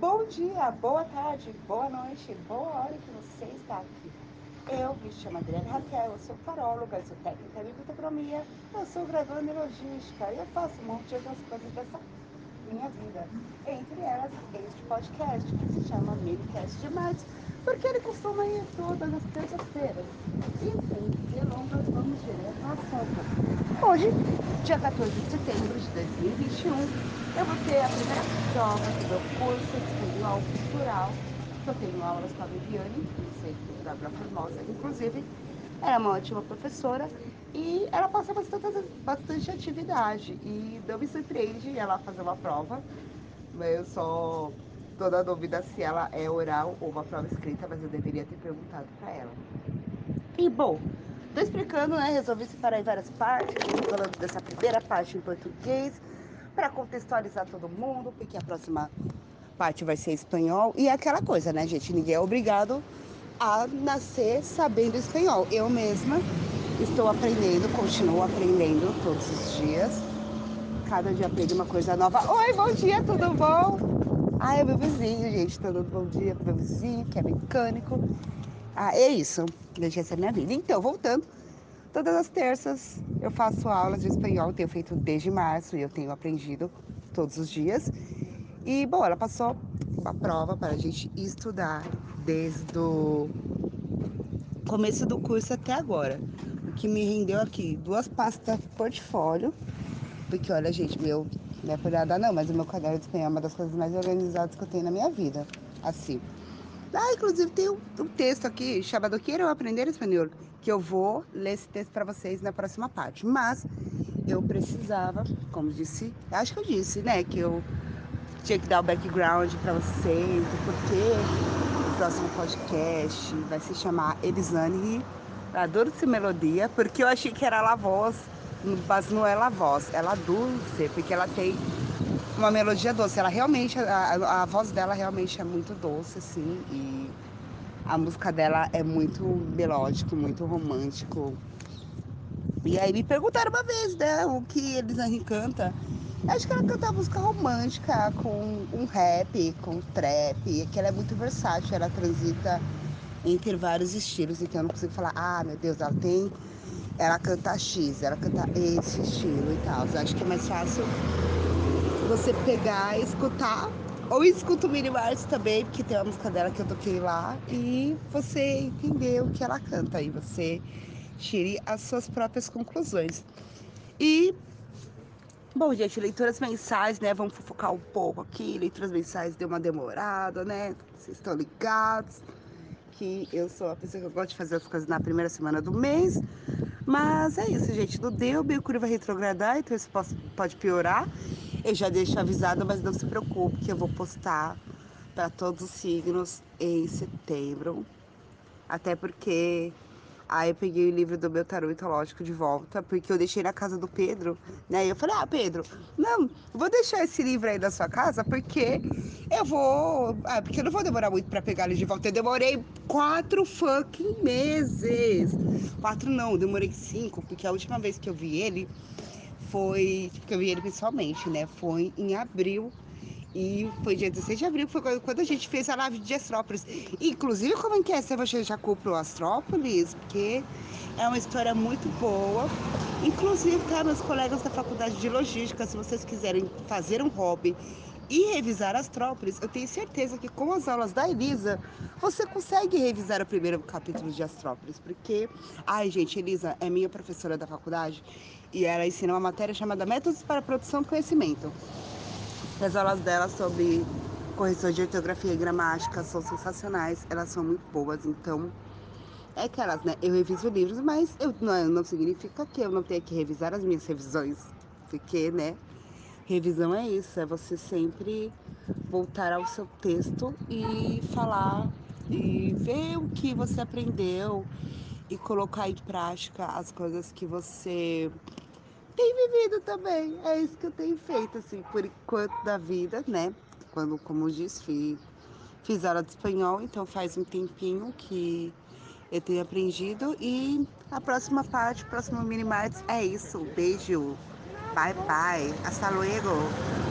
Bom dia, boa tarde, boa noite, boa hora que você está aqui. Eu me chamo Adriana Raquel, eu sou taróloga, sou técnica de biblioteconomia, eu sou graduanda em logística eu faço um monte de outras coisas dessa minha vida. Entre elas, este podcast, que se chama Minicast Demais, porque ele costuma ir todas as terças-feiras. E sem delongas, vamos direto ao assunto. Hoje, dia 14 de setembro de 2021, eu vou ter a primeira prova do meu curso de espanhol cultural. Eu tenho aulas com a Viviane, no Centro da Formosa, inclusive. Ela é uma ótima professora e ela passa bastante, bastante atividade. E não me surpreende ela fazer uma prova. Eu só tô na dúvida se ela é oral ou uma prova escrita, mas eu deveria ter perguntado para ela. E bom, tô explicando, né? Resolvi separar em várias partes, falando dessa primeira parte em português, para contextualizar todo mundo, porque a próxima parte vai ser espanhol. E é aquela coisa, né, gente? Ninguém é obrigado a nascer sabendo espanhol. Eu mesma estou aprendendo, continuo aprendendo todos os dias. Cada dia aprendo uma coisa nova. Oi, bom dia, tudo bom? Ah, é meu vizinho, gente. Tô dando bom dia pro meu vizinho, que é mecânico. Ah, é isso. Deixa essa minha vida. Então, voltando. Todas as terças eu faço aulas de espanhol, tenho feito desde março e eu tenho aprendido todos os dias. E, bom, ela passou uma prova para a gente estudar desde o começo do curso até agora. O que me rendeu aqui duas pastas portfólio, porque olha, gente, meu, não é por nada não, mas o meu caderno de espanhol é uma das coisas mais organizadas que eu tenho na minha vida. Assim. Ah, inclusive tem um, um texto aqui chamado Quero Aprender Espanhol, que eu vou ler esse texto para vocês na próxima parte. Mas eu precisava, como disse, acho que eu disse, né, que eu tinha que dar o background para vocês, porque o próximo podcast vai se chamar Elisane La Dulce Melodia, porque eu achei que era La Voz, mas não é La Voz, é La Dulce, porque ela tem uma melodia doce. Ela realmente, a, a voz dela realmente é muito doce, assim, e a música dela é muito melódico, muito romântico. E aí me perguntaram uma vez, né, o que Elisane canta. Acho que ela canta música romântica com um rap, com trap, que ela é muito versátil, ela transita entre vários estilos, então eu não consigo falar, ah, meu Deus, ela tem. Ela canta X, ela canta esse estilo e tal. Acho que é mais fácil você pegar escutar. Ou escuta o Mini Mars também, porque tem uma música dela que eu toquei lá, e você entender o que ela canta, e você tire as suas próprias conclusões. E Bom, gente, leituras mensais, né? Vamos focar um pouco aqui. Leituras mensais deu uma demorada, né? Vocês estão ligados que eu sou a pessoa que eu gosto de fazer as coisas na primeira semana do mês. Mas é isso, gente. Não deu, Mercúrio vai retrogradar, então isso pode piorar. Eu já deixo avisado, mas não se preocupe que eu vou postar para todos os signos em setembro. Até porque Aí eu peguei o livro do meu tarô mitológico de volta, porque eu deixei na casa do Pedro, né? E eu falei, ah, Pedro, não, vou deixar esse livro aí na sua casa, porque eu vou. Ah, porque eu não vou demorar muito para pegar ele de volta. Eu demorei quatro fucking meses. Quatro não, eu demorei cinco, porque a última vez que eu vi ele foi. Porque eu vi ele pessoalmente, né? Foi em abril e foi dia 16 de abril, que foi quando a gente fez a live de Astrópolis. Inclusive, como é que é você já comprou Astrópolis? Porque é uma história muito boa. Inclusive, tá, meus colegas da faculdade de logística, se vocês quiserem fazer um hobby e revisar Astrópolis, eu tenho certeza que com as aulas da Elisa, você consegue revisar o primeiro capítulo de Astrópolis. Porque, ai gente, Elisa é minha professora da faculdade e ela ensina uma matéria chamada Métodos para Produção do Conhecimento. As aulas dela sobre correção de ortografia e gramática são sensacionais, elas são muito boas, então é aquelas, né? Eu reviso livros, mas eu, não, não significa que eu não tenha que revisar as minhas revisões, porque, né? Revisão é isso, é você sempre voltar ao seu texto e falar e ver o que você aprendeu e colocar em prática as coisas que você tem vivido também. É isso que eu tenho feito, assim, por enquanto da vida, né? Quando, como disse, fiz, fiz aula de espanhol, então faz um tempinho que eu tenho aprendido. E a próxima parte, o próximo Mini Martes é isso. Beijo. Bye, bye. Hasta luego.